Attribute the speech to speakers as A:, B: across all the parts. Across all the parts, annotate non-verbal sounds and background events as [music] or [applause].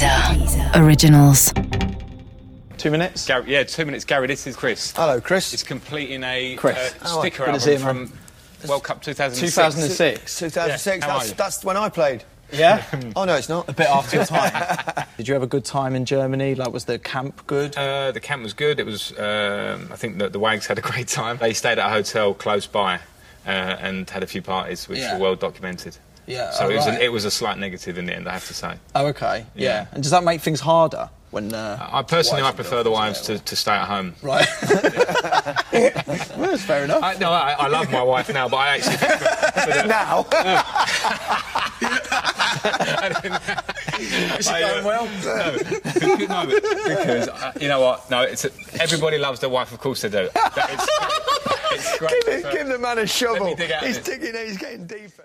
A: Deezer. Originals.
B: Two minutes.
C: Gary, yeah, two minutes. Gary, this is Chris.
B: Hello, Chris.
C: It's completing a
B: Chris.
C: uh,
B: Oh,
C: sticker
B: good
C: album
B: see
C: from. World Cup 2006.
B: 2006.
D: 2006.
C: Yeah, how are
D: that's,
C: you?
D: that's when I played.
B: Yeah? [laughs]
D: Oh no, it's not.
B: A bit after your [laughs] time. Did you have a good time in Germany? Like, was the camp good?
C: Uh, the camp was good. It was. Um, I think that the Wags had a [laughs] great time. They stayed at a hotel close by uh, and had a few parties, which
B: Yeah.
C: were well documented.
B: Yeah,
C: So
B: oh,
C: it, was
B: right.
C: a, it was a slight negative in the end, I have to say.
B: Oh, okay. Yeah.
C: Yeah.
B: And does that make things harder when? Uh,
C: I personally, I prefer the wives to, to stay at home.
B: Right. [laughs] well, that's fair enough.
C: I, no, I, I love my wife now, but I actually. for- for the-
D: Now. [laughs] [laughs]
B: Is it
C: I,
B: going well?
C: No, because, no, because uh, you know what? No, it's everybody loves their wife. Of course they do. That- It's, it's great.
D: give, him, give the man a shovel.
C: dig
D: He's
C: this.
D: digging. He's getting deeper.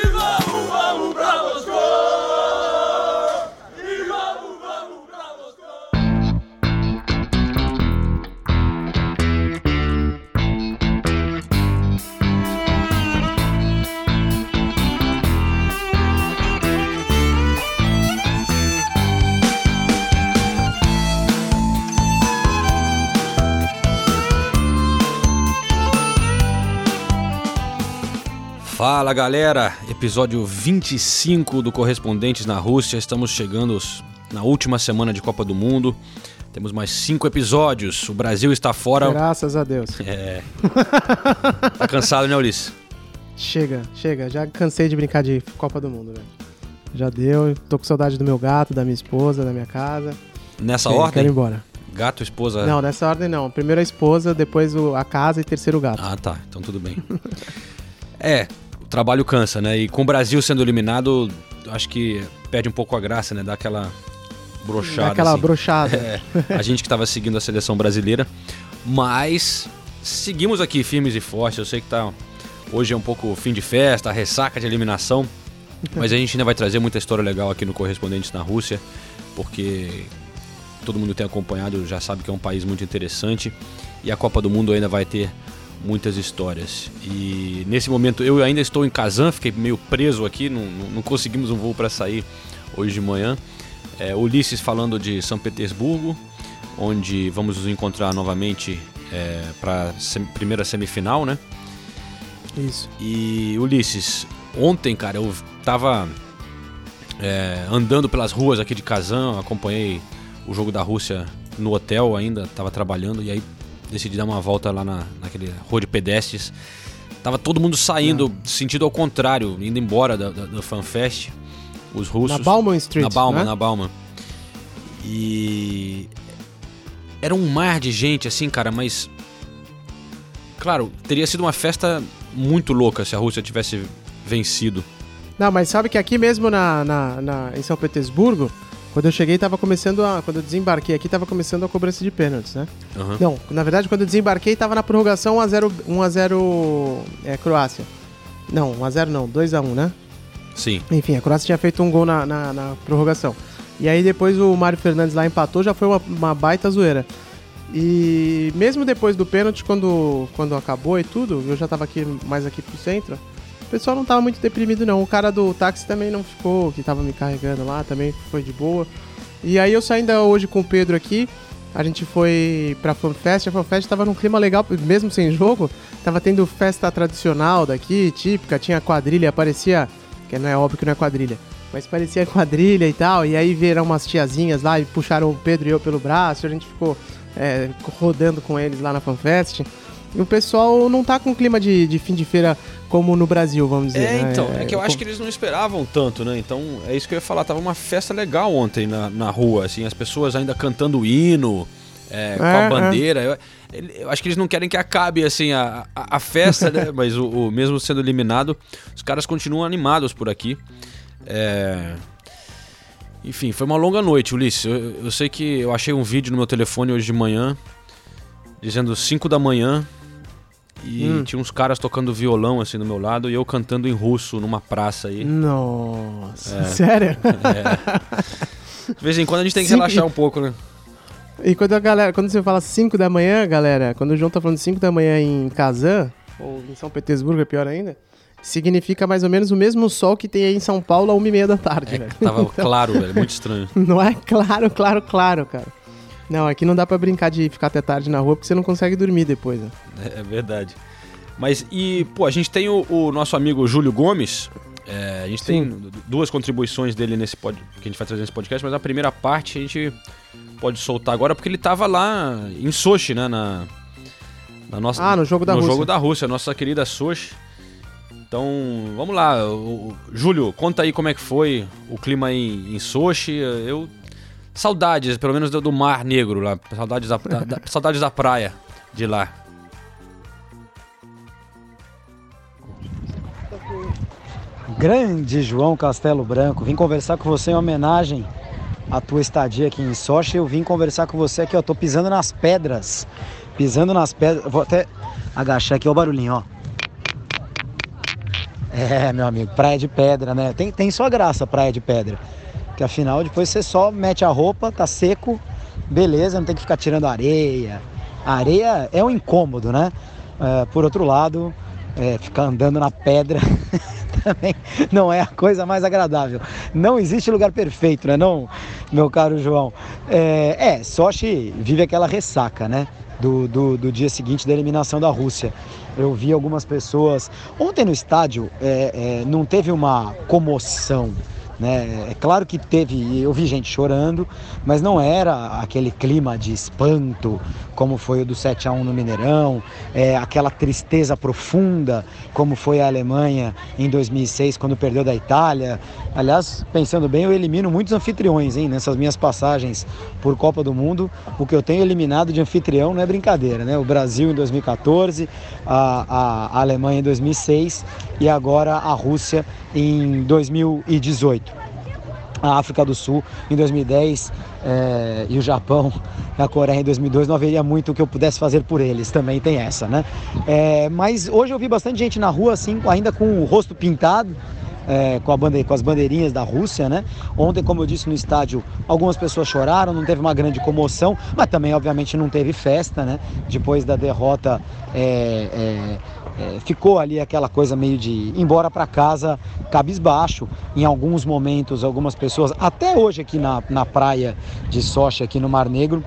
E: Fala galera, episódio 25 do Correspondentes na Rússia. Estamos chegando na última semana de Copa do Mundo. Temos mais cinco episódios. O Brasil está fora.
F: Graças a Deus.
E: É. [laughs] Tá cansado, né, Ulisses?
F: Chega, chega. Já cansei de brincar de Copa do Mundo, velho. Já deu. Tô com saudade do meu gato, da minha esposa, da minha casa.
E: Nessa
F: Chega,
E: ordem?
F: Quero ir embora.
E: Gato, esposa.
F: Não, nessa ordem não. Primeiro a esposa, depois a casa e terceiro o gato.
E: Ah, tá. Então tudo bem. [laughs] é, trabalho cansa, né? E com o Brasil sendo eliminado, acho que perde um pouco a graça, né? Dá aquela brochada.
F: Dá aquela
E: assim.
F: brochada. [laughs]
E: É, a gente que estava seguindo a seleção brasileira. Mas seguimos aqui firmes e fortes. Eu sei que tá. Hoje é um pouco fim de festa, ressaca de eliminação. Mas a gente ainda vai trazer muita história legal aqui no Correspondentes na Rússia. Porque todo mundo tem acompanhado, já sabe que é um país muito interessante. E a Copa do Mundo ainda vai ter muitas histórias. E nesse momento eu ainda estou em Kazan, fiquei meio preso aqui, não, não- conseguimos um voo para sair hoje de manhã. É, Ulisses falando de São Petersburgo, onde vamos nos encontrar novamente para a primeira semifinal, né?
F: Isso.
E: E Ulisses, ontem, cara, eu tava é, andando pelas ruas aqui de Kazan, acompanhei o jogo da Rússia no hotel ainda, tava trabalhando, e aí decidi dar uma volta lá na, naquele rua de pedestres. Tava todo mundo saindo, sentido ao contrário, indo embora da, da, da FanFest, os russos.
F: Na Bauman Street,
E: Na Bauman,
F: né?
E: na Bauman. E era um mar de gente, assim, cara, mas. Claro, teria sido uma festa muito louca se a Rússia tivesse vencido.
F: Não, mas sabe que aqui mesmo na, na- na- em São Petersburgo, quando eu cheguei, tava começando a. Quando eu desembarquei aqui, tava começando a cobrança de pênaltis, né?
E: Aham.
F: Não, na verdade, quando eu desembarquei, tava na prorrogação 1x0 1x0 é, Croácia. Não, 1x0 não, 2x1, né?
E: Sim.
F: Enfim, a Croácia tinha feito um gol na, na, na prorrogação. E aí depois o Mário Fernandes lá empatou, já foi uma, uma baita zoeira. E mesmo depois do pênalti, quando, quando acabou e tudo, eu já tava aqui mais aqui pro centro, pessoal não tava muito deprimido não. O cara do táxi também não ficou, que tava me carregando lá, também foi de boa. E aí eu saí ainda hoje com o Pedro aqui, a gente foi pra FanFest, a FanFest tava num clima legal, mesmo sem jogo, tava tendo festa tradicional daqui, típica, tinha quadrilha, aparecia, que não é óbvio que não é quadrilha, mas parecia quadrilha e tal, e aí vieram umas tiazinhas lá e puxaram o Pedro e eu pelo braço, a gente ficou é, rodando com eles lá na FanFest. E o pessoal não tá com clima de, de fim de feira como no Brasil, vamos dizer.
E: É,
F: né?
E: então, é que eu acho que eles não esperavam tanto, né? Então, é isso que eu ia falar. Tava uma festa legal ontem na, na rua, assim, as pessoas ainda cantando o hino, é, com
F: É,
E: a
F: é.
E: bandeira. Eu, eu acho que eles não querem que acabe, assim, a, a, a festa, né? [laughs] Mas o, o- mesmo sendo eliminado, os caras continuam animados por aqui. É... Enfim, foi uma longa noite, Ulisses. Eu, eu sei que eu achei um vídeo no meu telefone hoje de manhã, dizendo 5 da manhã, e
F: Hum.
E: tinha uns caras tocando violão assim do meu lado e eu cantando em russo numa praça aí.
F: Nossa,
E: É.
F: sério?
E: É. De vez em quando a gente tem que
F: Cinco-
E: relaxar um pouco, né?
F: E quando a galera, quando você fala 5 da manhã, galera, quando o João tá falando 5 da manhã em Kazan, ou em São Petersburgo, é pior ainda, significa mais ou menos o mesmo sol que tem aí em São Paulo a 1 e meia da tarde, velho.
E: Tava [laughs] claro, velho. Muito estranho. [laughs]
F: Não é claro, claro, claro, cara. Não, aqui não dá pra brincar de ficar até tarde na rua porque você não consegue dormir depois. Né? [laughs]
E: É verdade. Mas e, pô, a gente tem o, o nosso amigo Júlio Gomes. É, a gente tem duas contribuições dele nesse pod, que a gente vai trazer nesse podcast, mas a primeira parte a gente pode soltar agora porque ele tava lá em Sochi, né? Na, na nossa,
F: Ah, no jogo da
E: no
F: Rússia.
E: jogo da Rússia, nossa querida Sochi. Então, vamos lá. O, o- Júlio, conta aí como é que foi o clima em, em Sochi. Eu. Saudades, pelo menos do, do Mar Negro lá. Saudades da, da- da- [laughs] saudades da praia de lá.
G: Grande João Castelo Branco, vim conversar com você em homenagem à tua estadia aqui em Sochi. Eu vim conversar com você aqui, ó. Tô pisando nas pedras. Pisando nas pedras. Vou até agachar aqui, ó o barulhinho, ó. É, meu amigo, praia de pedra, né? Tem, tem sua graça, praia de pedra. Que afinal, depois você só mete a roupa, tá seco, beleza, não tem que ficar tirando areia. A areia é um incômodo, né? É, por outro lado, é, ficar andando na pedra [laughs] também não é a coisa mais agradável. Não existe lugar perfeito, né, não, meu caro João? É, é Sochi vive aquela ressaca, né? Do, do, do dia seguinte da eliminação da Rússia. Eu vi algumas pessoas. Ontem no estádio é, é, não teve uma comoção. Né? É claro que teve, eu vi gente chorando, mas não era aquele clima de espanto como foi o do 7 a 1 no Mineirão, é, aquela tristeza profunda como foi a Alemanha em 2006 quando perdeu da Itália. Aliás, pensando bem, eu elimino muitos anfitriões hein, nessas minhas passagens por Copa do Mundo. O que eu tenho eliminado de anfitrião não é brincadeira, né? O Brasil em 2014, a, a, Alemanha em 2006 e agora a Rússia em 2018 a África do Sul em 2010 eh, e o Japão a Coreia em 2002 não haveria muito o que eu pudesse fazer por eles, também tem essa, né? Eh, mas hoje eu vi bastante gente na rua assim, ainda com o rosto pintado, eh, com, a bande- com as bandeirinhas da Rússia, né? Ontem, como eu disse no estádio, algumas pessoas choraram, não teve uma grande comoção, mas também, obviamente, não teve festa, né? Depois da derrota, eh, eh, é, ficou ali aquela coisa meio de embora para casa cabisbaixo. Em alguns momentos, algumas pessoas, até hoje aqui na, na praia de Sochi, aqui no Mar Negro,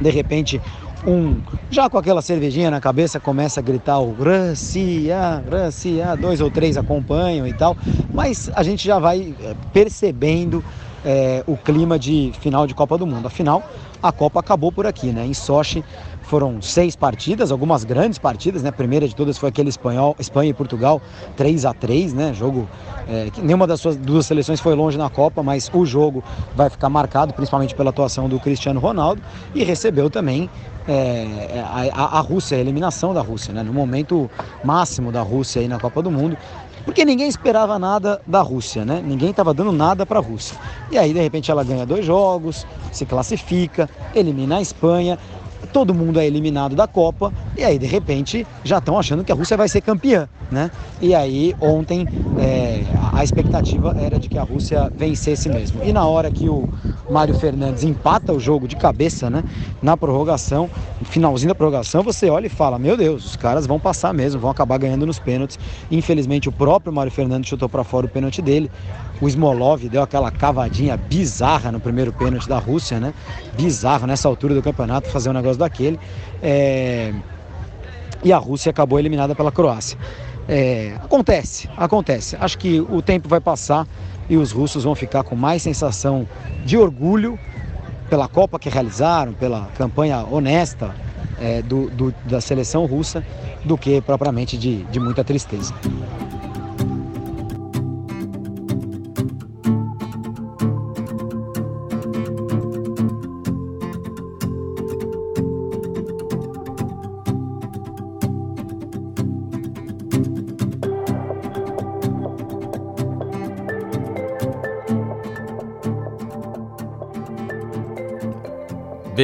G: de repente um já com aquela cervejinha na cabeça começa a gritar o Rússia, Rússia, dois ou três acompanham e tal, mas a gente já vai eh, percebendo eh, o clima de final de Copa do Mundo. Afinal, a Copa acabou por aqui, né? Em Sochi foram seis partidas, algumas grandes partidas, né? A primeira de todas foi aquele espanhol, Espanha e Portugal, 3 a 3 né? Jogo é, que nenhuma das suas duas seleções foi longe na Copa, mas o jogo vai ficar marcado principalmente pela atuação do Cristiano Ronaldo e recebeu também é, a, a- Rússia, a eliminação da Rússia, né? No momento máximo da Rússia aí na Copa do Mundo. Porque ninguém esperava nada da Rússia, né? Ninguém estava dando nada para a Rússia. E aí, de repente, ela ganha dois jogos, se classifica, elimina a Espanha, todo mundo é eliminado da Copa e aí de repente já estão achando que a Rússia vai ser campeã, né? E aí ontem é, a expectativa era de que a Rússia vencesse mesmo. E na hora que o Mário Fernandes empata o jogo de cabeça, né? Na prorrogação, finalzinho da prorrogação, você olha e fala: Meu Deus, os caras vão passar mesmo, vão acabar ganhando nos pênaltis. Infelizmente, o próprio Mário Fernandes chutou para fora o pênalti dele. O Smolov deu aquela cavadinha bizarra no primeiro pênalti da Rússia, né? Bizarro nessa altura do campeonato fazer um negócio daquele. É, E a Rússia acabou eliminada pela Croácia. É, Acontece, acontece. Acho que o tempo vai passar e os russos vão ficar com mais sensação de orgulho pela Copa que realizaram, pela campanha honesta é, do- do- da seleção russa, do que propriamente de, de muita tristeza.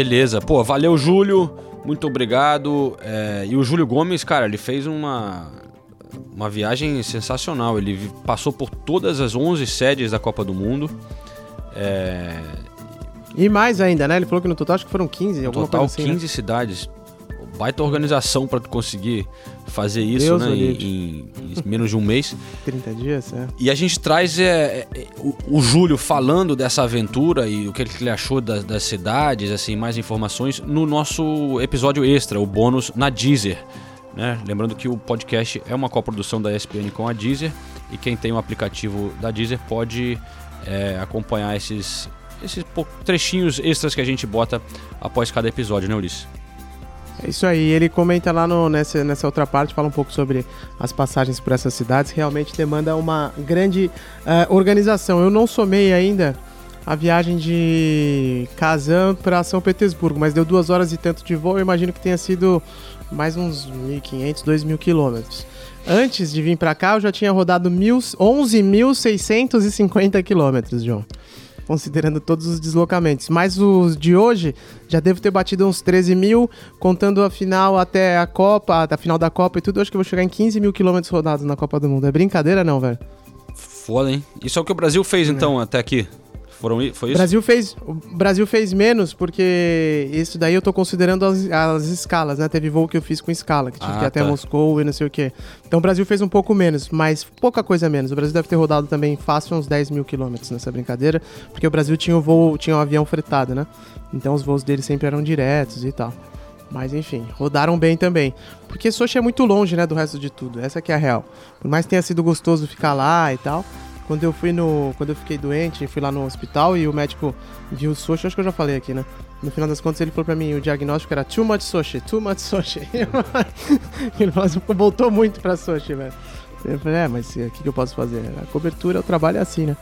E: Beleza, pô, valeu, Júlio. Muito obrigado. É, e o Júlio Gomes, cara, ele fez uma, uma viagem sensacional. Ele passou por todas as 11 sedes da Copa do Mundo. É,
F: E mais ainda, né? Ele falou que no total acho que foram 15, alguma
E: Total
F: coisa assim. né?
E: 15 cidades. Baita organização pra tu conseguir fazer isso,
F: Deus
E: né? Em, em- menos de um mês. [laughs]
F: 30 dias, é.
E: E a gente traz é, é, o, o Júlio falando dessa aventura e o que ele achou das, das cidades, assim, mais informações no nosso episódio extra, o bônus na Deezer. Né? Lembrando que o podcast é uma coprodução da ESPN com a Deezer e quem tem o aplicativo da Deezer pode é, acompanhar esses, esses trechinhos extras que a gente bota após cada episódio, né, Ulisses?
F: É isso aí, ele comenta lá no- nessa, nessa outra parte, fala um pouco sobre as passagens por essas cidades, realmente demanda uma grande eh, organização. Eu não somei ainda a viagem de Kazan para São Petersburgo, mas deu duas horas e tanto de voo, eu imagino que tenha sido mais uns 1.500, 2.000 quilômetros. Antes de vir para cá, eu já tinha rodado mil- 11.650 quilômetros, João considerando todos os deslocamentos. Mas os de hoje já devo ter batido uns 13 mil, contando a final até a Copa, a final da Copa e tudo. eu Acho que eu vou chegar em 15 mil quilômetros rodados na Copa do Mundo. É brincadeira, não, velho?
E: Foda, hein? Isso é o que o Brasil fez, então, até aqui. Foram, foi isso?
F: Brasil fez, o Brasil fez menos porque isso daí eu tô considerando as, as escalas, né? Teve voo que eu fiz com escala, que tive
E: Ah,
F: que ir até
E: tá.
F: Moscou e não sei o quê. Então o Brasil fez um pouco menos, mas pouca coisa menos. O Brasil deve ter rodado também fácil uns 10 mil quilômetros nessa brincadeira, porque o Brasil tinha o voo, tinha um avião fretado, né? Então os voos dele sempre eram diretos e tal. Mas enfim, rodaram bem também. Porque Sochi é muito longe, né, do resto de tudo. Essa que é a real. Por mais que tenha sido gostoso ficar lá e tal, quando eu fui no, quando eu fiquei doente, fui lá no hospital e o médico viu o Sochi, acho que eu já falei aqui, né? No final das contas ele falou pra mim, o diagnóstico era too much Sochi, too much Sochi. [laughs] ele falou assim, voltou muito pra Sochi, velho. Eu falei, é, mas o que, que eu posso fazer? A cobertura, o trabalho é assim, né?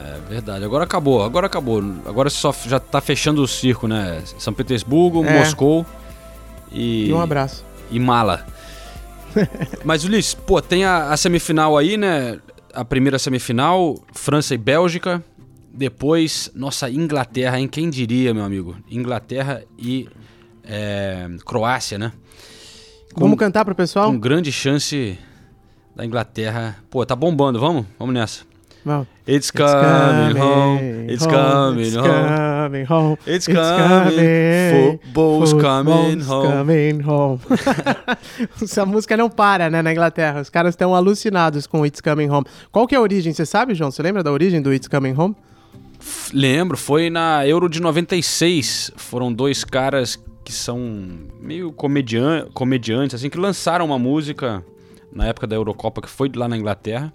E: É verdade. Agora acabou, agora acabou. Agora só já tá fechando o circo, né? São Petersburgo,
F: É.
E: Moscou e.
F: E um abraço.
E: E mala. [laughs] Mas, Ulisses, pô, tem a, a semifinal aí, né? A primeira semifinal, França e Bélgica. Depois, nossa, Inglaterra, hein? Quem diria, meu amigo? Inglaterra e é, Croácia, né?
F: Vamos cantar pro pessoal?
E: Com grande chance da Inglaterra. Pô, tá bombando, vamos? Vamos nessa.
F: Vamos.
E: It's coming home, it's coming
F: it's
E: home.
F: Coming home.
E: It's coming, football's coming home.
F: coming home. [laughs] Essa música não para, né, na Inglaterra. Os caras estão alucinados com It's Coming Home. Qual que é a origem? Você sabe, João? Você lembra da origem do It's Coming Home?
E: F- Lembro, foi na Euro de 96. Foram dois caras que são meio comedian comediantes, assim, que lançaram uma música na época da Eurocopa, que foi lá na Inglaterra.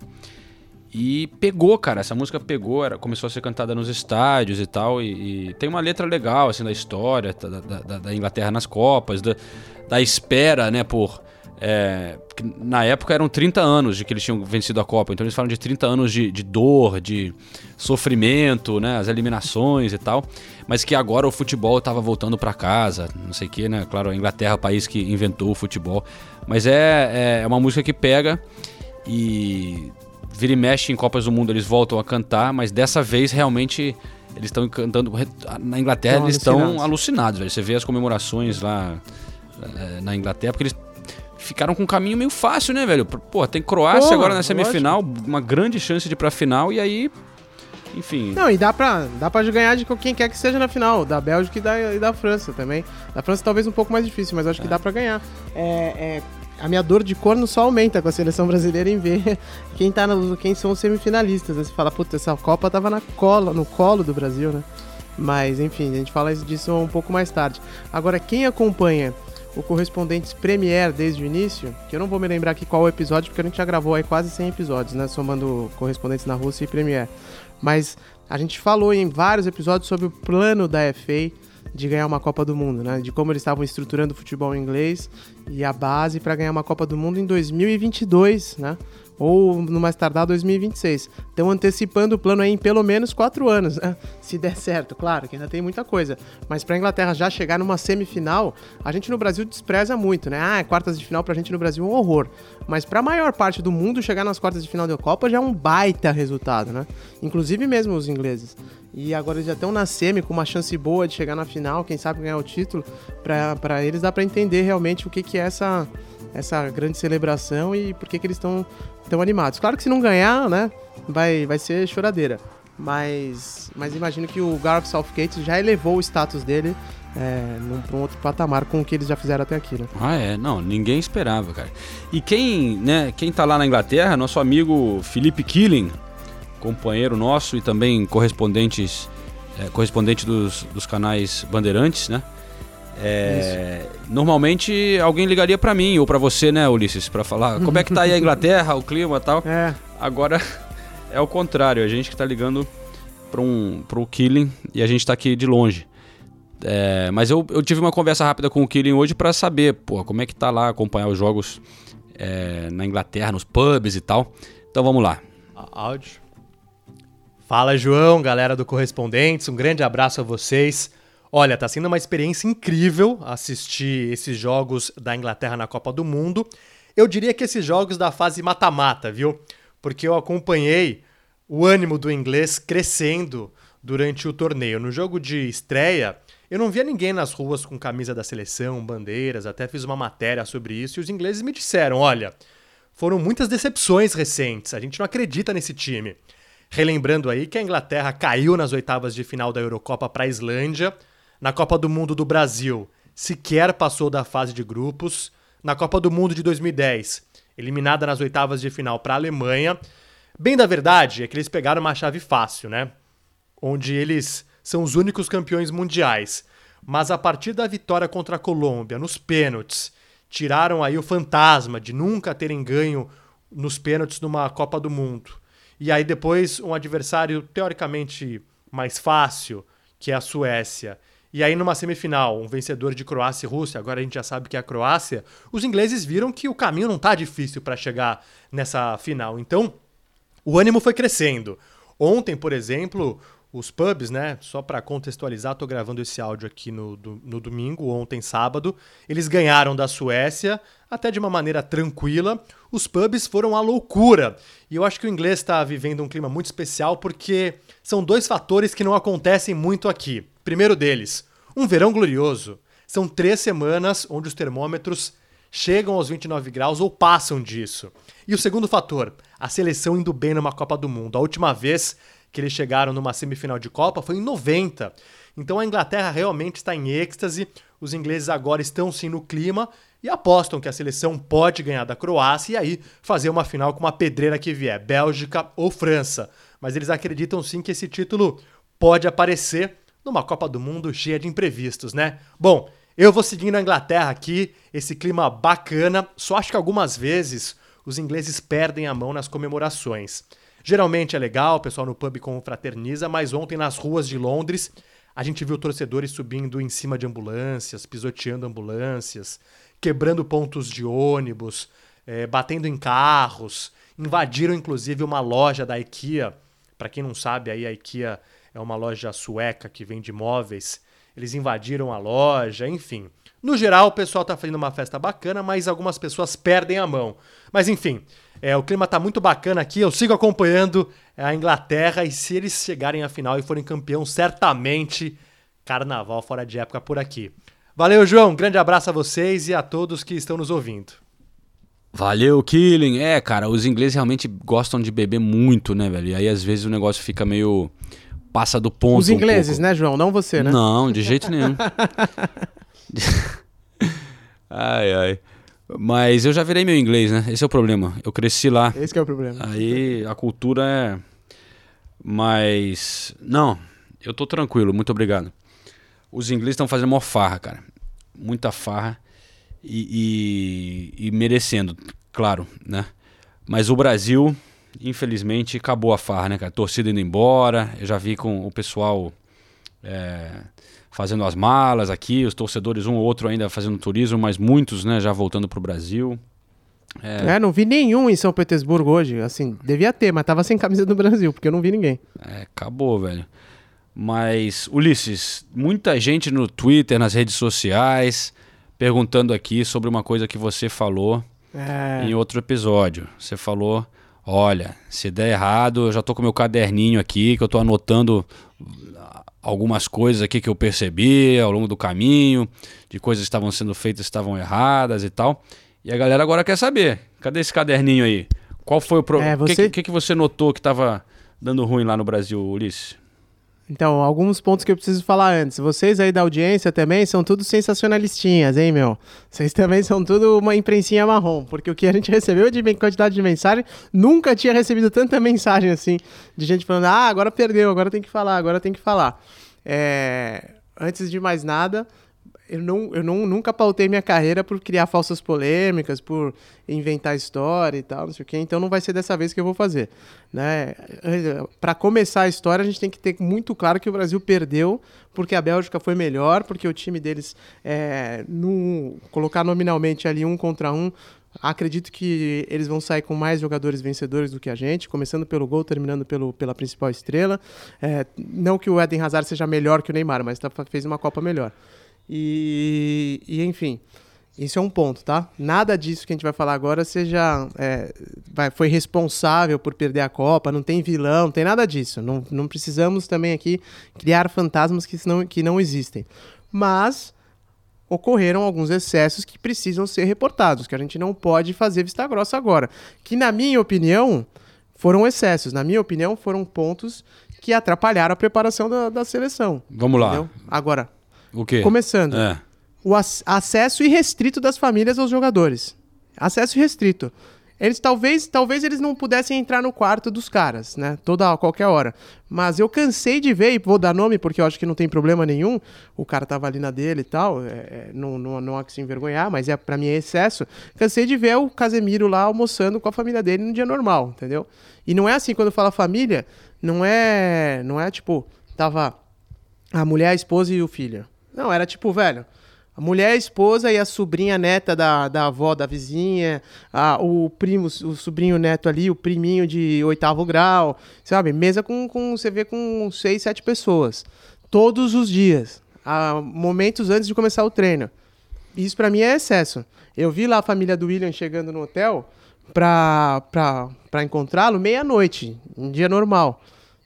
E: E pegou, cara, essa música pegou, era, começou a ser cantada nos estádios e tal, e, e tem uma letra legal, assim, da história da, da- da- da Inglaterra nas Copas, da, da espera, né, por... é, na época eram 30 anos de que eles tinham vencido a Copa, então eles falam de 30 anos de, de dor, de sofrimento, né, as eliminações e tal, mas que agora o futebol estava voltando para casa, não sei o que, né, claro, a Inglaterra é o país que inventou o futebol, mas é, é uma música que pega e vira e mexe em Copas do Mundo eles voltam a cantar, mas dessa vez realmente eles estão cantando. Na Inglaterra
F: Tão
E: eles estão
F: alucinados.
E: alucinados, velho. Você vê as comemorações lá eh, na Inglaterra, porque eles ficaram com um caminho meio fácil, né, velho? Pô, tem Croácia
F: Porra,
E: agora na semifinal, uma grande chance de ir pra final, e aí. Enfim.
F: Não, e dá pra, dá pra ganhar de quem quer que seja na final, da Bélgica e da, e da França também. Da França talvez um pouco mais difícil, mas acho que dá pra ganhar. É, é, a minha dor de corno só aumenta com a seleção brasileira em ver [laughs] quem, tá no, quem são os semifinalistas. Né? Você fala, puta, essa Copa tava na cola, no colo do Brasil, né? Mas, enfim, a gente fala disso um pouco mais tarde. Agora, quem acompanha o Correspondentes Premier desde o início, que eu não vou me lembrar aqui qual episódio, porque a gente já gravou aí quase 100 episódios, né? Somando Correspondentes na Rússia e Premier. Mas a gente falou em vários episódios sobre o plano da FA de ganhar uma Copa do Mundo, né? De como eles estavam estruturando o futebol inglês e a base para ganhar uma Copa do Mundo em 2022, né? Ou no mais tardar 2026. Estão antecipando o plano aí em pelo menos quatro anos, né? [laughs] Se der certo, claro, que ainda tem muita coisa. Mas para a Inglaterra já chegar numa semifinal, a gente no Brasil despreza muito, né? Ah, quartas de final pra gente no Brasil é um horror. Mas para a maior parte do mundo, chegar nas quartas de final da Copa já é um baita resultado, né? Inclusive mesmo os ingleses. E agora eles já estão na semi com uma chance boa de chegar na final, quem sabe ganhar o título. Para eles dá para entender realmente o que, que é essa, essa grande celebração e por que, que eles estão tão animados. Claro que se não ganhar, né, vai, vai ser choradeira. Mas, mas imagino que o Gareth Southgate já elevou o status dele é, pra um outro patamar com o que eles já fizeram até aqui, né?
E: Ah, é. Não, ninguém esperava, cara. E quem, né, quem tá lá na Inglaterra, nosso amigo Felipe Killing, companheiro nosso e também correspondentes, é, correspondente dos, dos canais Bandeirantes, né? É, normalmente alguém ligaria pra mim ou pra você, né, Ulisses, pra falar como é que tá aí a Inglaterra, o clima e tal.
F: É,
E: Agora é o contrário, a gente que tá ligando para um, pro Killing e a gente tá aqui de longe. É, mas eu, eu tive uma conversa rápida com o Killing hoje para saber, pô, como é que tá lá acompanhar os jogos é, na Inglaterra, nos pubs e tal. Então vamos lá.
H: Áudio. Fala, João, galera do Correspondentes, um grande abraço a vocês. Olha, tá sendo uma experiência incrível assistir esses jogos da Inglaterra na Copa do Mundo. Eu diria que esses jogos da fase mata-mata, viu? Porque eu acompanhei o ânimo do inglês crescendo durante o torneio. No jogo de estreia, eu não via ninguém nas ruas com camisa da seleção, bandeiras, até fiz uma matéria sobre isso e os ingleses me disseram: olha, foram muitas decepções recentes, a gente não acredita nesse time. Relembrando aí que a Inglaterra caiu nas oitavas de final da Eurocopa para a Islândia, na Copa do Mundo do Brasil sequer passou da fase de grupos, na Copa do Mundo de 2010, eliminada nas oitavas de final para a Alemanha. Bem da verdade é que eles pegaram uma chave fácil, né? Onde eles são os únicos campeões mundiais. Mas a partir da vitória contra a Colômbia nos pênaltis, tiraram aí o fantasma de nunca terem ganho nos pênaltis numa Copa do Mundo. E aí depois um adversário teoricamente mais fácil, que é a Suécia. E aí numa semifinal, um vencedor de Croácia e Rússia, agora a gente já sabe que é a Croácia, os ingleses viram que o caminho não tá difícil para chegar nessa final. Então, o ânimo foi crescendo. Ontem, por exemplo, os pubs, né? Só para contextualizar, tô gravando esse áudio aqui no, do- no domingo, ontem sábado. Eles ganharam da Suécia, até de uma maneira tranquila. Os pubs foram a loucura. E eu acho que o inglês está vivendo um clima muito especial porque são dois fatores que não acontecem muito aqui. Primeiro deles, um verão glorioso. São três semanas onde os termômetros chegam aos 29 graus ou passam disso. E o segundo fator, a seleção indo bem numa Copa do Mundo. A última vez que eles chegaram numa semifinal de Copa foi em 90. Então a Inglaterra realmente está em êxtase, os ingleses agora estão sim no clima e apostam que a seleção pode ganhar da Croácia e aí fazer uma final com uma pedreira que vier, Bélgica ou França. Mas eles acreditam sim que esse título pode aparecer numa Copa do Mundo cheia de imprevistos, né? Bom, eu vou seguindo a Inglaterra aqui, esse clima bacana, só acho que algumas vezes os ingleses perdem a mão nas comemorações. Geralmente é legal, o pessoal no pub confraterniza, mas ontem nas ruas de Londres a gente viu torcedores subindo em cima de ambulâncias, pisoteando ambulâncias, quebrando pontos de ônibus, eh, batendo em carros, invadiram inclusive uma loja da IKEA. Para quem não sabe, aí a IKEA é uma loja sueca que vende móveis. Eles invadiram a loja, enfim. No geral, o pessoal tá fazendo uma festa bacana, mas algumas pessoas perdem a mão. Mas enfim, é, o clima tá muito bacana aqui. Eu sigo acompanhando a Inglaterra e se eles chegarem à final e forem campeão, certamente carnaval fora de época por aqui. Valeu, João. Grande abraço a vocês e a todos que estão nos ouvindo.
E: Valeu, Killing. É, cara, os ingleses realmente gostam de beber muito, né, velho? E aí às vezes o negócio fica meio. Passa do ponto.
F: Os
E: um
F: ingleses,
E: pouco.
F: né, João? Não você, né?
E: Não, de jeito nenhum. [laughs] [laughs] ai, ai. Mas eu já virei meu inglês, né? Esse é o problema. Eu cresci lá.
F: Esse que é o problema.
E: Aí a cultura é. Mas. Não, eu tô tranquilo, muito obrigado. Os ingleses estão fazendo mó farra, cara. Muita farra. E, e- e merecendo, claro, né? Mas o Brasil, infelizmente, acabou a farra, né, cara? Torcida indo embora. Eu já vi com o pessoal é, fazendo as malas aqui, os torcedores, um ou outro ainda fazendo turismo, mas muitos, né, já voltando pro Brasil.
F: É, não vi nenhum em São Petersburgo hoje. Assim, devia ter, mas tava sem camisa do Brasil, porque eu não vi ninguém.
E: É, acabou, velho. Mas, Ulisses, muita gente no Twitter, nas redes sociais, perguntando aqui sobre uma coisa que você falou
F: É.
E: em outro episódio. Você falou: olha, se der errado, eu já tô com meu caderninho aqui, que eu tô anotando algumas coisas aqui que eu percebi ao longo do caminho, de coisas que estavam sendo feitas estavam erradas e tal. E a galera agora quer saber: cadê esse caderninho aí? Qual foi o
F: É,
E: problema? O
F: você-
E: que, que, que você notou que estava dando ruim lá no Brasil, Ulisses?
F: Então, alguns pontos que eu preciso falar antes. Vocês aí da audiência também são tudo sensacionalistinhas, hein, meu? Vocês também são tudo uma imprensinha marrom, porque o que a gente recebeu de quantidade de mensagem, nunca tinha recebido tanta mensagem assim, de gente falando, ah, agora perdeu, agora tem que falar, agora tem que falar. É... Antes de mais nada, eu, não, eu não, nunca pautei minha carreira por criar falsas polêmicas, por inventar história e tal, não sei o quê. Então não vai ser dessa vez que eu vou fazer. Né? Para começar a história, a gente tem que ter muito claro que o Brasil perdeu porque a Bélgica foi melhor, porque o time deles, é, no, colocar nominalmente ali um contra um, Acredito que eles vão sair com mais jogadores vencedores do que a gente, começando pelo gol, terminando pelo, pela principal estrela. É, não que o Eden Hazard seja melhor que o Neymar, mas tá, fez uma Copa melhor. E, e, enfim, isso é um ponto, tá? Nada disso que a gente vai falar agora seja é, vai, foi responsável por perder a Copa, não tem vilão, não tem nada disso. Não, não precisamos também aqui criar fantasmas que não, que não existem. Mas ocorreram alguns excessos que precisam ser reportados, que a gente não pode fazer vista grossa agora. Que, na minha opinião, foram excessos. Na minha opinião, foram pontos que atrapalharam a preparação da, da seleção.
E: Vamos lá.
F: Entendeu? Agora,
E: o quê?
F: Começando.
E: É.
F: O ac acesso irrestrito das famílias aos jogadores. Acesso irrestrito. Eles talvez, talvez eles não pudessem entrar no quarto dos caras, né? Toda qualquer hora. Mas eu cansei de ver, e vou dar nome porque eu acho que não tem problema nenhum. O cara tava ali na dele e tal. É, é não, não, não há que se envergonhar, mas é para mim é excesso. Cansei de ver o Casemiro lá almoçando com a família dele no dia normal, entendeu? E não é assim quando fala família, não é, não é tipo, tava a mulher, a esposa e o filho. Não, era tipo, velho, a mulher, a esposa e a sobrinha neta da, da avó, da vizinha, a, o primo, o sobrinho neto ali, o priminho de oitavo grau, sabe? Mesa com, com você vê com seis, sete pessoas. Todos os dias. A, momentos antes de começar o treino. Isso para mim é excesso. Eu vi lá a família do William chegando no hotel pra, pra, pra encontrá-lo meia-noite, um dia normal.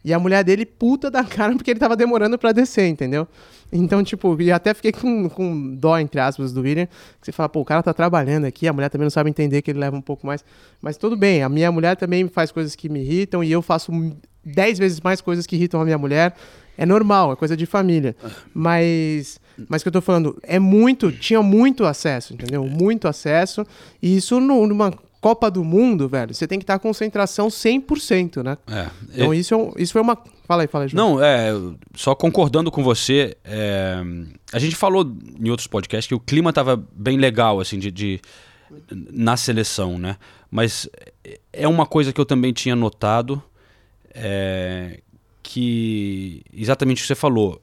F: E a mulher dele puta da cara porque ele tava demorando para descer, entendeu? Então, tipo, e até fiquei com, com dó, entre aspas, do William. Que você fala, pô, o cara tá trabalhando aqui, a mulher também não sabe entender que ele leva um pouco mais. Mas tudo bem, a minha mulher também faz coisas que me irritam e eu faço dez vezes mais coisas que irritam a minha mulher. É normal, é coisa de família. Mas, mas que eu tô falando, é muito, tinha muito acesso, entendeu? Muito acesso. E isso numa Copa do Mundo, velho, você tem que estar com concentração 100%, né?
E: É.
F: Então isso, é um, isso foi uma... Fala aí, fala aí,
E: João. Não, é, só concordando com você, é, a gente falou em outros podcasts que o clima tava bem legal, assim, de, de na seleção, né? Mas é uma coisa que eu também tinha notado, é, que exatamente o que você falou,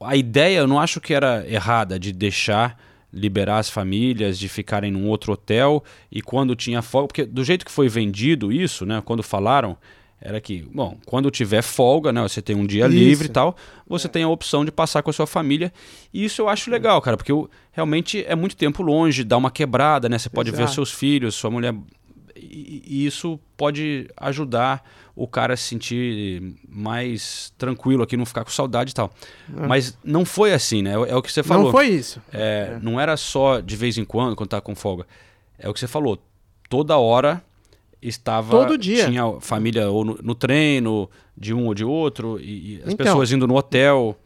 E: a ideia eu não acho que era errada de deixar liberar as famílias de ficarem num outro hotel e quando tinha folga, porque do jeito que foi vendido isso, né, quando falaram, era que, bom, quando tiver folga, né, você tem um dia isso. livre e tal, você é. tem a opção de passar com a sua família. E isso eu acho legal, cara, porque eu, realmente é muito tempo longe, dá uma quebrada, né? Você pode Exato. ver seus filhos, sua mulher e, e isso pode ajudar o cara se sentir mais tranquilo aqui, não ficar com saudade e tal. É. Mas não foi assim, né? É, é, o que você falou.
F: Não foi isso.
E: É, é. Não era só de vez em quando, quando tá com folga. É o que você falou. Toda hora estava.
F: Todo dia.
E: Tinha família ou no, no treino, de um ou de outro, e, e as então, pessoas indo no hotel.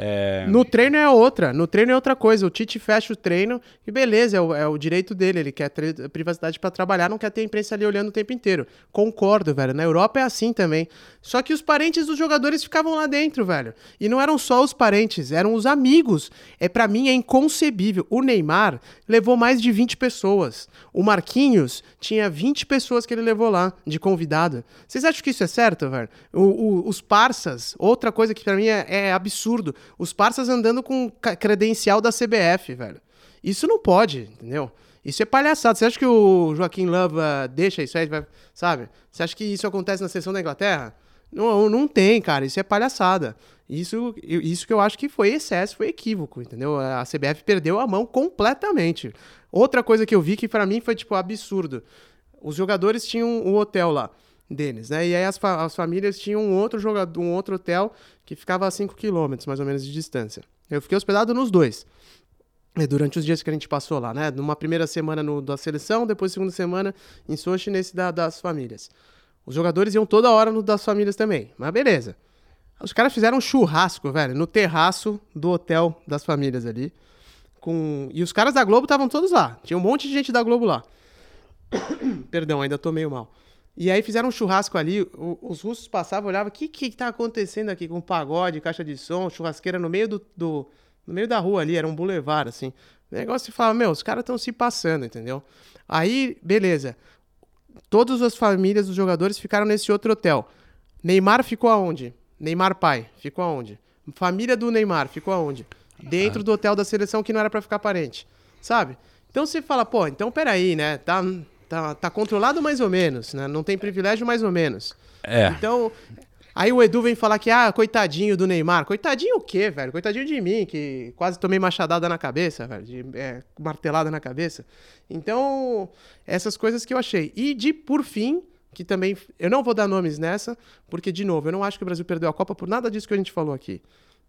F: É... No treino é outra, no treino é outra coisa. O Tite fecha o treino e beleza, é o, é o direito dele. Ele quer privacidade para trabalhar, não quer ter a imprensa ali olhando o tempo inteiro. Concordo, velho. Na Europa é assim também. Só que os parentes dos jogadores ficavam lá dentro, velho. E não eram só os parentes, eram os amigos. É para mim é inconcebível. O Neymar levou mais de 20 pessoas. O Marquinhos tinha 20 pessoas que ele levou lá de convidado. Vocês acham que isso é certo, velho? O, o, os parças, outra coisa que para mim é, é absurdo os parças andando com credencial da CBF, velho. Isso não pode, entendeu? Isso é palhaçada. Você acha que o Joaquim Lava deixa isso aí, sabe? Você acha que isso acontece na seleção da Inglaterra? Não, não tem, cara. Isso é palhaçada. Isso, isso que eu acho que foi excesso, foi equívoco, entendeu? A CBF perdeu a mão completamente. Outra coisa que eu vi que para mim foi tipo absurdo. Os jogadores tinham um hotel lá deles, né? E aí as, fa as famílias tinham um outro jogador, um outro hotel que ficava a 5 km mais ou menos de distância. Eu fiquei hospedado nos dois. Durante os dias que a gente passou lá, né? Numa primeira semana no, da seleção, depois segunda semana em Sochi, nesse da, das famílias. Os jogadores iam toda hora no das famílias também. Mas beleza. Os caras fizeram um churrasco, velho, no terraço do hotel das famílias ali. Com... E os caras da Globo estavam todos lá. Tinha um monte de gente da Globo lá. [coughs] Perdão, ainda tô meio mal. E aí fizeram um churrasco ali, o- os russos passavam, olhavam, o que que tá acontecendo aqui com pagode, caixa de som, churrasqueira no meio do, do- no meio da rua ali, era um bulevar, assim. O negócio se fala, meu, os caras estão se passando, entendeu? Aí, beleza. Todas as famílias dos jogadores ficaram nesse outro hotel. Neymar ficou aonde? Neymar pai, ficou aonde? Família do Neymar, ficou aonde? Dentro do hotel da seleção que não era pra ficar parente, sabe? Então você fala, pô, então peraí, né? Tá, tá, tá controlado mais ou menos, né? Não tem privilégio mais ou menos.
E: É.
F: Então, aí o Edu vem falar que, ah, coitadinho do Neymar. Coitadinho o quê, velho? Coitadinho de mim, que quase tomei machadada na cabeça, velho. De, é, martelada na cabeça. Então, essas coisas que eu achei. E de, por fim, que também. Eu não vou dar nomes nessa, porque, de novo, eu não acho que o Brasil perdeu a Copa por nada disso que a gente falou aqui.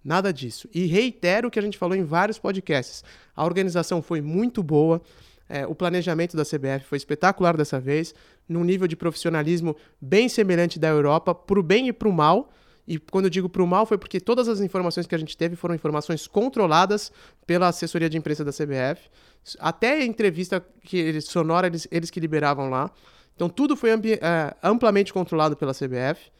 F: Nada disso. E reitero o que a gente falou em vários podcasts. A organização foi muito boa. É, o planejamento da CBF foi espetacular dessa vez, num nível de profissionalismo bem semelhante da Europa, pro bem e pro mal. E quando eu digo pro mal, foi porque todas as informações que a gente teve foram informações controladas pela assessoria de imprensa da CBF. Até a entrevista que eles, sonora eles, eles que liberavam lá. Então tudo foi é, amplamente controlado pela CBF.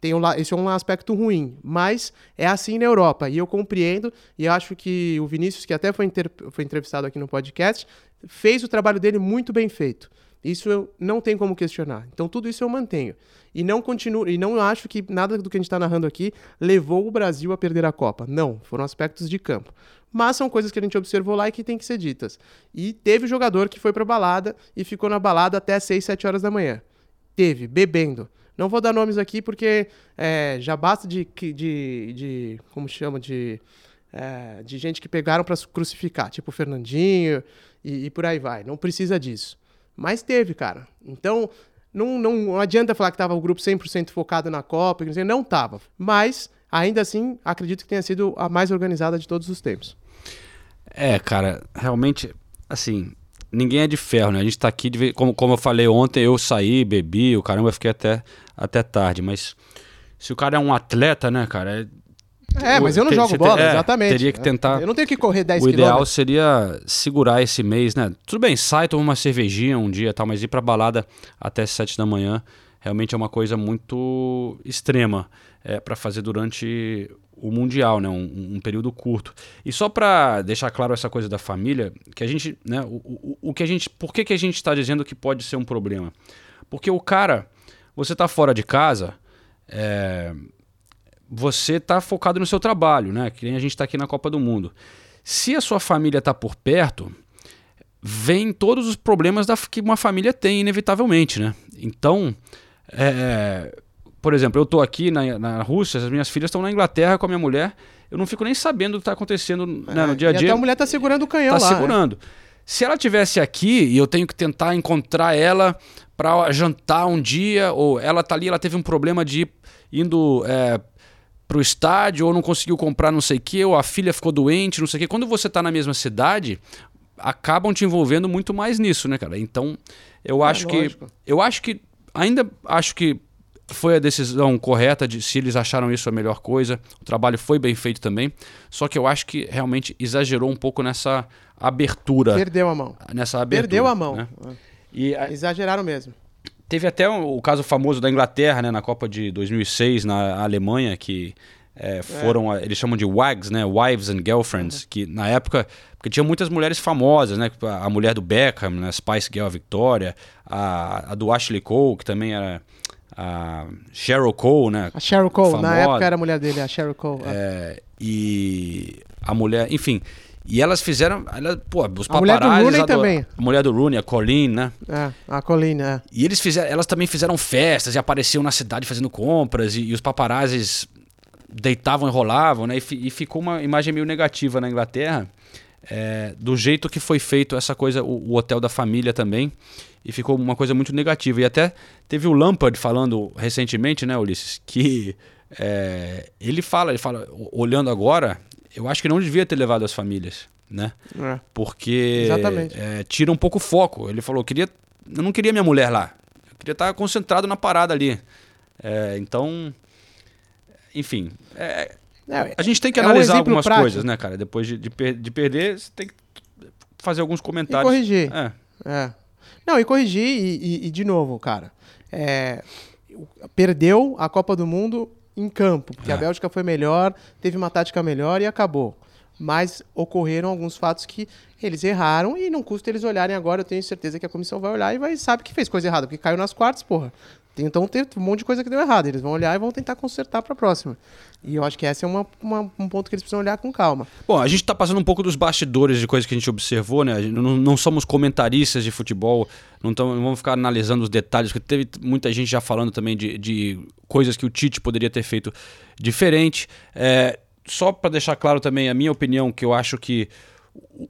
F: Tem um, esse é um aspecto ruim, mas é assim na Europa. E eu compreendo, e acho que o Vinícius, que até foi, foi entrevistado aqui no podcast, fez o trabalho dele muito bem feito. Isso eu não tem como questionar. Então tudo isso eu mantenho. E não continuo, e não acho que nada do que a gente está narrando aqui levou o Brasil a perder a Copa. Não, foram aspectos de campo. Mas são coisas que a gente observou lá e que tem que ser ditas. E teve jogador que foi pra balada e ficou na balada até 6, 7 horas da manhã. Teve, bebendo. Não vou dar nomes aqui porque é, já basta de, de, de. Como chama? De. É, de gente que pegaram pra crucificar, tipo Fernandinho e, e por aí vai. Não precisa disso. Mas teve, cara. Então, não, não adianta falar que tava o grupo 100% focado na Copa. Não tava. Mas, ainda assim, acredito que tenha sido a mais organizada de todos os tempos.
E: É, cara, realmente, assim, ninguém é de ferro, né? A gente tá aqui, de como, como eu falei ontem, eu saí, bebi, o caramba, eu fiquei até, até tarde. Mas se o cara é um atleta, né, cara? é-
F: É, mas eu não jogo bola,
E: é,
F: exatamente.
E: Teria que tentar.
F: Eu não tenho que correr 10
E: o ideal
F: quilômetros.
E: seria segurar esse mês, né? Tudo bem, sai, toma uma cervejinha um dia e tal, mas ir pra balada até 7 da manhã realmente é uma coisa muito extrema é, para fazer durante o Mundial, né? Um, um período curto. E só pra deixar claro essa coisa da família, que a gente, né? O, o, o que a gente, por que, que a gente está dizendo que pode ser um problema? Porque o cara, você tá fora de casa, é, você tá focado no seu trabalho, né? Que nem a gente tá aqui na Copa do Mundo. Se a sua família tá por perto, vem todos os problemas da, que uma família tem, inevitavelmente, né? Então, é, por exemplo, eu tô aqui na, na Rússia, as minhas filhas estão na Inglaterra com a minha mulher, eu não fico nem sabendo o que tá acontecendo né, no dia a
F: É,
E: dia.
F: até a mulher tá segurando o canhão
E: Tá
F: lá.
E: segurando. Se ela tivesse aqui e eu tenho que tentar encontrar ela para jantar um dia, ou ela tá ali, ela teve um problema de ir indo é, pro estádio, ou não conseguiu comprar não sei o que, ou a filha ficou doente, não sei o que. Quando você tá na mesma cidade, acabam te envolvendo muito mais nisso, né, cara? Então, eu acho que.
F: lógico.
E: Eu acho que. Ainda acho que foi a decisão correta de se eles acharam isso a melhor coisa. O trabalho foi bem feito também. Só que eu acho que realmente exagerou um pouco nessa abertura.
F: Perdeu a mão.
E: Nessa abertura.
F: Perdeu a mão.
E: né? E a-
F: Exageraram mesmo.
E: Teve até o, caso famoso da Inglaterra, né, na Copa de 2006, na Alemanha, que é, foram, a- eles chamam de WAGs, né, Wives and Girlfriends, que na época, porque tinha muitas mulheres famosas, né, a mulher do Beckham, né, Spice Girl Victoria, a, a do Ashley Cole, que também era a Cheryl Cole, né,
F: A Cheryl Cole, na
E: famosa.
F: época era a mulher dele, a Cheryl Cole.
E: É, e a mulher, enfim, e elas fizeram, ela, pô, os
F: A mulher do Rooney
E: ador-
F: também.
E: A mulher do Rooney, a Colleen, né,
F: É, a Colleen, é.
E: e eles fizeram, elas também fizeram festas e apareciam na cidade fazendo compras e, e os paparazzis deitavam e rolavam, né? E, e ficou uma imagem meio negativa na Inglaterra, é, do jeito que foi feito essa coisa, o, o hotel da família também, e ficou uma coisa muito negativa. E até teve o Lampard falando recentemente, né, Ulisses, que é, ele fala, ele fala, olhando agora, eu acho que não devia ter levado as famílias, né?
F: É.
E: Porque é, tira um pouco o foco. Ele falou, eu queria, eu não queria minha mulher lá. podia estar concentrado na parada ali. É, então, enfim, é,
F: É,
E: a gente tem que
F: é um
E: analisar
F: exemplo
E: algumas
F: prático.
E: coisas, né, cara? Depois de, de, per- de perder, você tem que fazer alguns
F: E
E: comentários.
F: corrigir.
E: É.
F: É. Não, e corrigir, e, e- e de novo, cara. perdeu a Copa do Mundo em campo, porque a
E: É.
F: Bélgica foi melhor, teve uma tática melhor e acabou. Mas ocorreram alguns fatos que eles erraram e não custa eles olharem agora. Eu tenho certeza que a comissão vai olhar e vai sabe que fez coisa errada, porque caiu nas quartas, porra. Então tem um monte de coisa que deu errado. Eles vão olhar e vão tentar consertar pra próxima. E eu acho que esse é uma- uma- um ponto que eles precisam olhar com calma.
E: Bom, a gente tá passando um pouco dos bastidores de coisas que a gente observou, né? A não, não somos comentaristas de futebol, não, tamo, não vamos ficar analisando os detalhes, porque teve muita gente já falando também de, de coisas que o Tite poderia ter feito diferente. É, só para deixar claro também a minha opinião, que eu acho que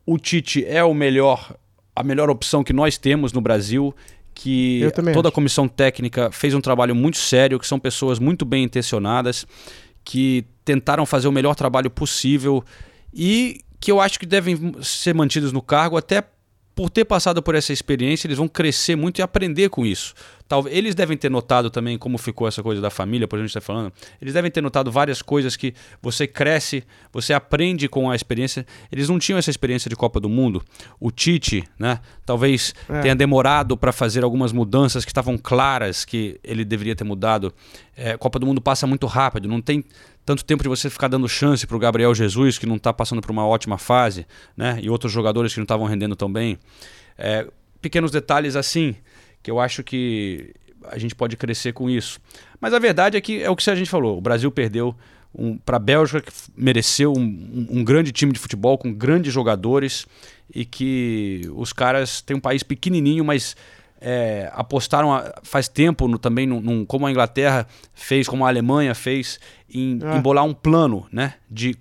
E: o Tite é o melhor, a melhor opção que nós temos no Brasil. Que toda a comissão técnica fez um trabalho muito sério, que são pessoas muito bem intencionadas, que tentaram fazer o melhor trabalho possível e que eu acho que devem ser mantidos no cargo até por ter passado por essa experiência, eles vão crescer muito e aprender com isso. Talvez eles devem ter notado também como ficou essa coisa da família, por a gente está falando. Eles devem ter notado várias coisas que você cresce, você aprende com a experiência. Eles não tinham essa experiência de Copa do Mundo. O Tite, né? Talvez
F: É.
E: tenha demorado para fazer algumas mudanças que estavam claras que ele deveria ter mudado. É, Copa do Mundo passa muito rápido, não tem tanto tempo de você ficar dando chance para o Gabriel Jesus, que não está passando por uma ótima fase, né? E outros jogadores que não estavam rendendo tão bem. É, pequenos detalhes assim, que eu acho que a gente pode crescer com isso. Mas a verdade é que é o que a gente falou: o Brasil perdeu um, para a Bélgica, que mereceu um, um- um grande time de futebol com grandes jogadores e que os caras têm um país pequenininho, mas é, apostaram a- faz tempo no- também, num- num- como a Inglaterra fez, como a Alemanha fez, em,
F: É.
E: em bolar um plano né, de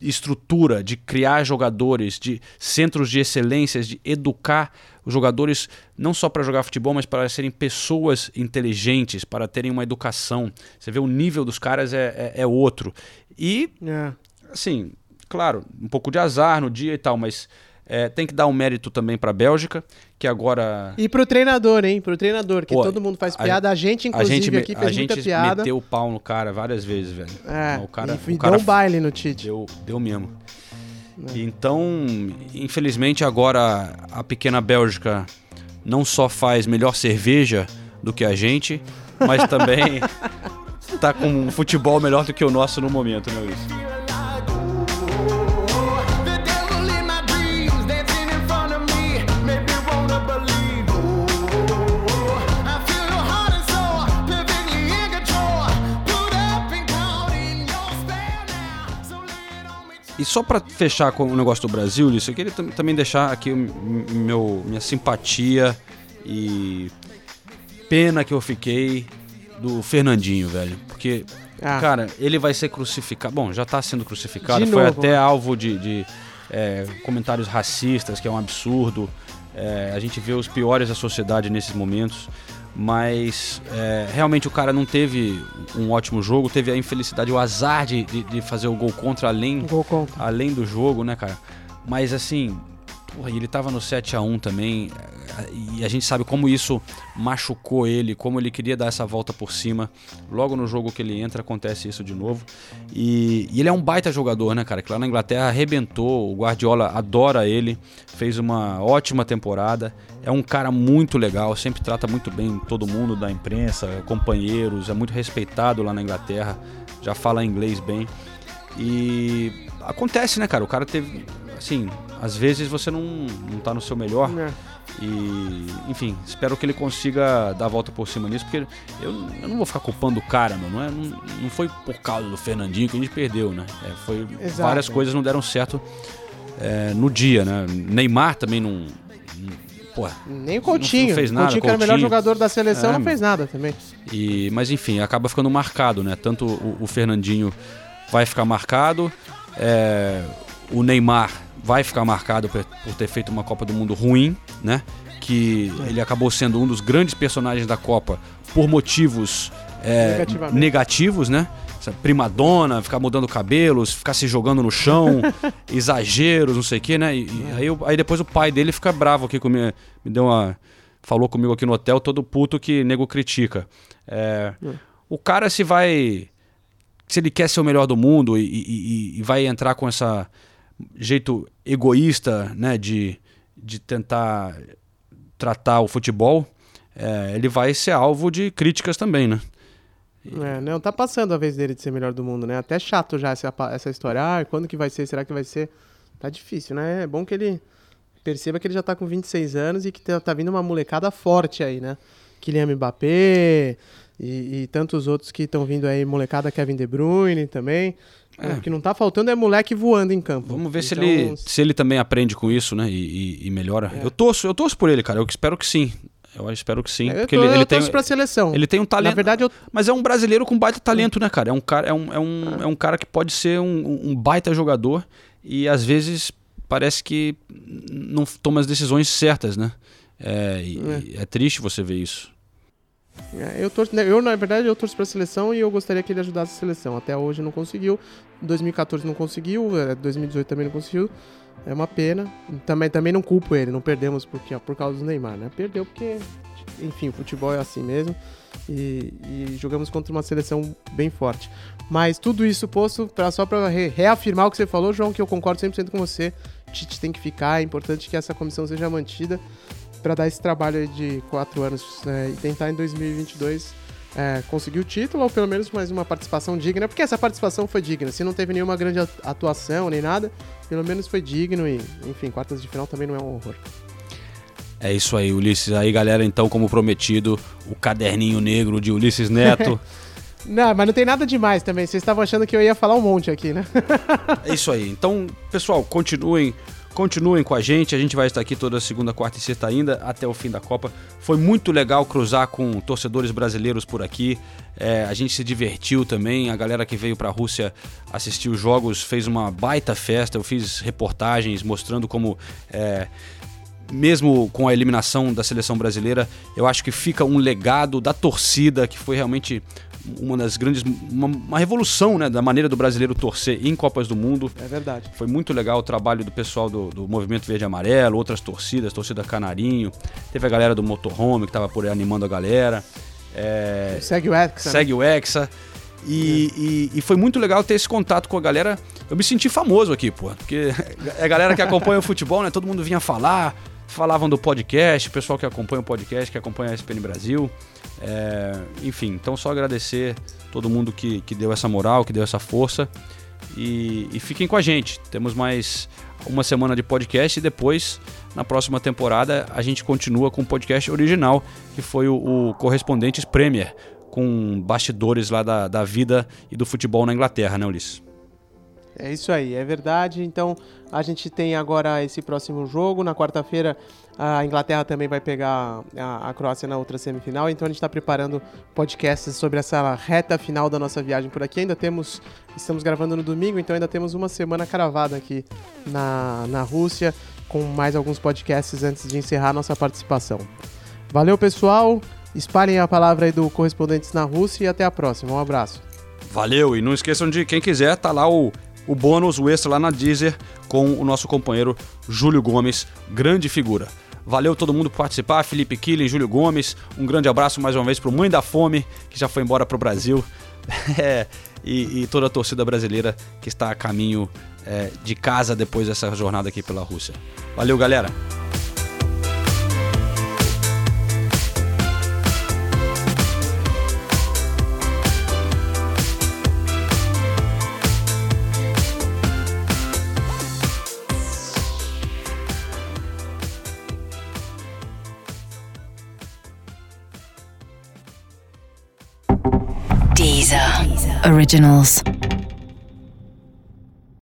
E: estrutura, de criar jogadores, de centros de excelências, de educar os jogadores não só para jogar futebol, mas para serem pessoas inteligentes, para terem uma educação. Você vê o nível dos caras é, é, é outro. E,
F: É.
E: assim, claro, um pouco de azar no dia e tal, mas é, tem que dar um mérito também para a Bélgica, que agora
F: E pro treinador, hein? Pro treinador, que
E: Pô,
F: todo mundo faz
E: a-
F: piada. A, gente, inclusive,
E: a gente,
F: aqui
E: a
F: fez
E: gente
F: muita piada.
E: meteu o pau no cara várias vezes, velho.
F: É,
E: o cara,
F: e,
E: o cara
F: deu um baile no Tite.
E: Deu, deu mesmo. Então, infelizmente, agora a pequena Bélgica não só faz melhor cerveja do que a gente, mas também [laughs] tá com um futebol melhor do que o nosso no momento, né, Luiz?
I: The
E: E só pra fechar com o negócio do Brasil, Ulisses, eu queria tam- também deixar aqui meu, minha simpatia e pena que eu fiquei do Fernandinho, velho. Porque,
F: Ah.
E: cara, ele vai ser crucificado. Bom, já tá sendo crucificado.
F: De
E: Foi
F: novo,
E: até
F: né?
E: alvo de, de, é, comentários racistas, que é um absurdo. É, a gente vê os piores da sociedade nesses momentos. Mas é, realmente o cara não teve um ótimo jogo, teve a infelicidade, o azar de, de, de fazer o gol contra além
F: Gol contra.
E: além do jogo, né, cara? Mas assim, porra, ele tava no 7 a 1 também, e a gente sabe como isso machucou ele, como ele queria dar essa volta por cima. Logo no jogo que ele entra acontece isso de novo. E, e ele é um baita jogador, né, cara? Que lá na Inglaterra arrebentou, o Guardiola adora ele, fez uma ótima temporada. É um cara muito legal, sempre trata muito bem todo mundo da imprensa, companheiros, é muito respeitado lá na Inglaterra, já fala inglês bem. E acontece, né, cara? O cara teve. Assim, às vezes você não, não tá no seu melhor.
F: É.
E: E, enfim, espero que ele consiga dar a volta por cima nisso, porque eu, eu não vou ficar culpando o cara, meu. Não, é, não, não foi por causa do Fernandinho que a gente perdeu, né? É, foi
F: Exato.
E: várias coisas não deram certo é, no dia, né? Neymar também não. não pô,
F: Nem o Coutinho.
E: não fez nada,
F: Coutinho, que era o melhor jogador da seleção,
E: É,
F: não fez nada também.
E: e, mas enfim, acaba ficando marcado, né? Tanto o, o Fernandinho vai ficar marcado, é, o Neymar vai ficar marcado por, por ter feito uma Copa do Mundo ruim, né? Que ele acabou sendo um dos grandes personagens da Copa por motivos é, negativos, né? Essa primadona, ficar mudando cabelos, ficar se jogando no chão, [laughs] exageros, não sei o que, né? E, e aí, eu- aí depois o pai dele fica bravo aqui comigo, me deu uma falou comigo aqui no hotel, todo puto que nego critica. É, O cara se vai. Se ele quer ser o melhor do mundo e- e- e vai entrar com essa jeito egoísta, né, de, de tentar tratar o futebol, é, ele vai ser alvo de críticas também, né?
F: É, não, tá passando a vez dele de ser melhor do mundo, né? Até chato já essa, essa história. Ah, quando que vai ser? Será que vai ser? Tá difícil, né? É bom que ele perceba que ele já tá com 26 anos e que tá, tá vindo uma molecada forte aí, né? Kylian Mbappé e, e tantos outros que estão vindo aí, molecada Kevin De Bruyne também.
E: É.
F: O que não tá faltando é moleque voando em campo.
E: Vamos ver se,
F: Então,
E: ele, se ele também aprende com isso, né? E, e- e melhora.
F: É.
E: Eu torço, eu torço por ele, cara. Eu espero que sim. Eu espero que sim.
F: Eu,
E: porque
F: tô,
E: ele, ele
F: eu
E: tem,
F: torço pra seleção.
E: ele tem um talento.
F: Na verdade, eu,
E: Mas é um brasileiro com baita talento, né, cara? É um cara, é um, é um, é um cara que pode ser um, um baita jogador e às vezes parece que não toma as decisões certas, né? É, e é triste você ver isso.
F: É, eu, torço, né, eu, na verdade, eu torço pra seleção e eu gostaria que ele ajudasse a seleção. Até hoje não conseguiu. 2014 não conseguiu, é, 2018 também não conseguiu. É uma pena. Também, também não culpo ele, não perdemos porque, por causa do Neymar, né? Perdeu porque, enfim, o futebol é assim mesmo. E, e jogamos contra uma seleção bem forte. Mas tudo isso posto pra, só para reafirmar o que você falou, João, que eu concordo 100% com você. Tite tem que ficar, é importante que essa comissão seja mantida para dar esse trabalho de quatro anos né, e tentar em 2022 é, conseguir o título ou pelo menos mais uma participação digna, porque essa participação foi digna. Se não teve nenhuma grande at- atuação nem nada, pelo menos foi digno e, enfim, quartas de final também não é um horror.
E: É isso aí, Ulisses. Aí, galera, então, como prometido, o caderninho negro de Ulisses Neto. [laughs]
F: Não, mas não tem nada demais também. Vocês estavam achando que eu ia falar um monte aqui, né?
E: É isso aí. Então, pessoal, continuem, continuem com a gente. A gente vai estar aqui toda segunda, quarta e sexta ainda, até o fim da Copa. Foi muito legal cruzar com torcedores brasileiros por aqui. É, a gente se divertiu também. A galera que veio para a Rússia assistir os jogos fez uma baita festa. Eu fiz reportagens mostrando como. é, mesmo com a eliminação da seleção brasileira, eu acho que fica um legado da torcida, que foi realmente uma das grandes. uma, uma revolução né, da maneira do brasileiro torcer em Copas do Mundo.
F: É verdade.
E: Foi muito legal o trabalho do pessoal do, do Movimento Verde e Amarelo, outras torcidas, torcida Canarinho. Teve a galera do Motorhome que estava por aí animando a galera. É,
F: Segue o Hexa. né?
E: segue o Hexa. E, e- e foi muito legal ter esse contato com a galera. Eu me senti famoso aqui, pô. Porque [laughs] é a galera que acompanha o futebol, né? Todo mundo vinha falar, falavam do podcast, o pessoal que acompanha o podcast, que acompanha a SPN Brasil. É, enfim, então só agradecer todo mundo que, que deu essa moral, que deu essa força. E, e fiquem com a gente. Temos mais uma semana de podcast e depois, na próxima temporada, a gente continua com o podcast original, que foi o, o Correspondentes Premier, com bastidores lá da, da vida e do futebol na Inglaterra, né, Ulisses?
F: É isso aí, é verdade. Então a gente tem agora esse próximo jogo. Na quarta-feira a Inglaterra também vai pegar a, a Croácia na outra semifinal. Então a gente está preparando podcasts sobre essa reta final da nossa viagem por aqui. Ainda temos, estamos gravando no domingo, então ainda temos uma semana cravada aqui na, na Rússia com mais alguns podcasts antes de encerrar nossa participação. Valeu, pessoal. Espalhem a palavra aí do Correspondentes na Rússia e até a próxima. Um abraço.
E: Valeu! E não esqueçam de, quem quiser, tá lá o, o bônus, o extra lá na Deezer, com o nosso companheiro Júlio Gomes, grande figura. Valeu todo mundo por participar, Felipe Killing, Júlio Gomes, um grande abraço mais uma vez pro Mãe da Fome, que já foi embora pro Brasil, [laughs] É, e, e toda a torcida brasileira que está a caminho é, de casa depois dessa jornada aqui pela Rússia. Valeu, galera!
A: Originals.